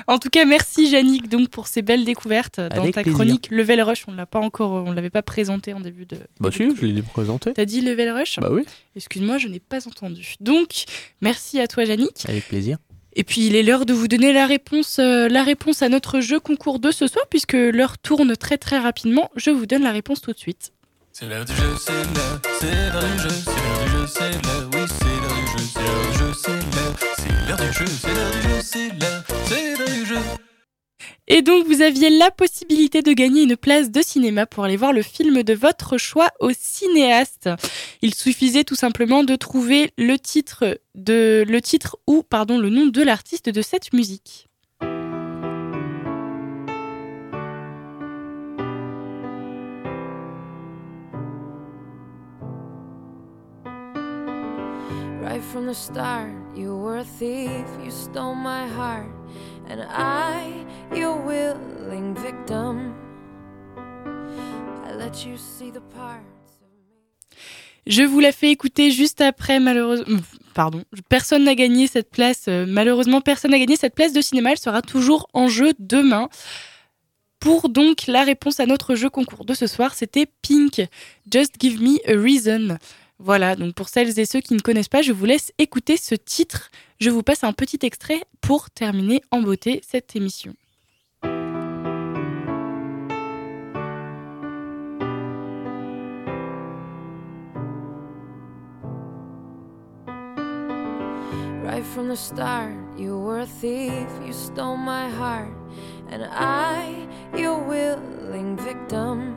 En tout cas, merci Yannick donc pour ces belles découvertes dans Avec ta plaisir. chronique Level Rush. On l'a pas encore, on l'avait pas présenté en début de. Bah si, je l'ai présenté. T'as dit Level Rush? Bah oui, Excuse-moi, je n'ai pas entendu. Donc, merci à toi Yannick. avec plaisir. Et puis il est l'heure de vous donner la réponse, euh, la réponse à notre jeu concours de ce soir, puisque l'heure tourne très très rapidement. Je vous donne la réponse tout de suite. C'est l'heure du jeu, c'est l'heure, c'est l'heure du jeu, c'est l'heure du jeu, c'est l'heure, oui, c'est l'heure du jeu, c'est l'heure du jeu, c'est l'heure, c'est l'heure du jeu, c'est l'heure du jeu, c'est l'heure, c'est l'heure du jeu. Et donc vous aviez la possibilité de gagner une place de cinéma pour aller voir le film de votre choix au cinéaste. Il suffisait tout simplement de trouver le titre ou le nom de l'artiste de cette musique. Right from the start, you were a thief, you stole my heart, and I, your willing victim. I let you see the parts of me. Je vous la fais écouter juste après, malheureusement. Pardon, personne n'a gagné cette place. euh, Malheureusement, personne n'a gagné cette place de cinéma. Elle sera toujours en jeu demain. Pour donc la réponse à notre jeu concours de ce soir, c'était Pink. Just give me a reason. Voilà, donc pour celles et ceux qui ne connaissent pas, je vous laisse écouter ce titre. Je vous passe un petit extrait pour terminer en beauté cette émission. Right from the start, you were a thief, you stole my heart, and I, your willing victim.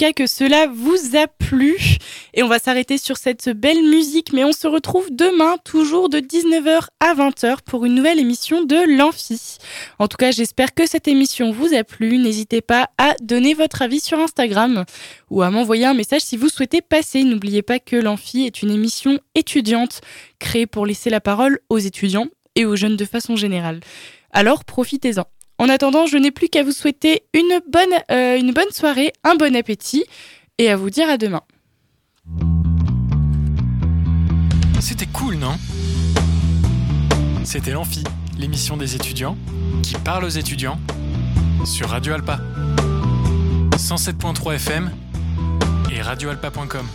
cas que cela vous a plu. Et on va s'arrêter sur cette belle musique, mais on se retrouve demain, toujours de 19h à 20h, pour une nouvelle émission de l'Amphi. En tout cas, j'espère que cette émission vous a plu. N'hésitez pas à donner votre avis sur Instagram ou à m'envoyer un message si vous souhaitez passer. N'oubliez pas que l'Amphi est une émission étudiante créée pour laisser la parole aux étudiants et aux jeunes de façon générale. Alors profitez-en. En attendant, je n'ai plus qu'à vous souhaiter une bonne, euh, une bonne soirée, un bon appétit et à vous dire à demain. C'était cool, non? C'était l'Amphi, l'émission des étudiants qui parle aux étudiants sur Radio Alpa. 107.3 FM et radioalpa.com.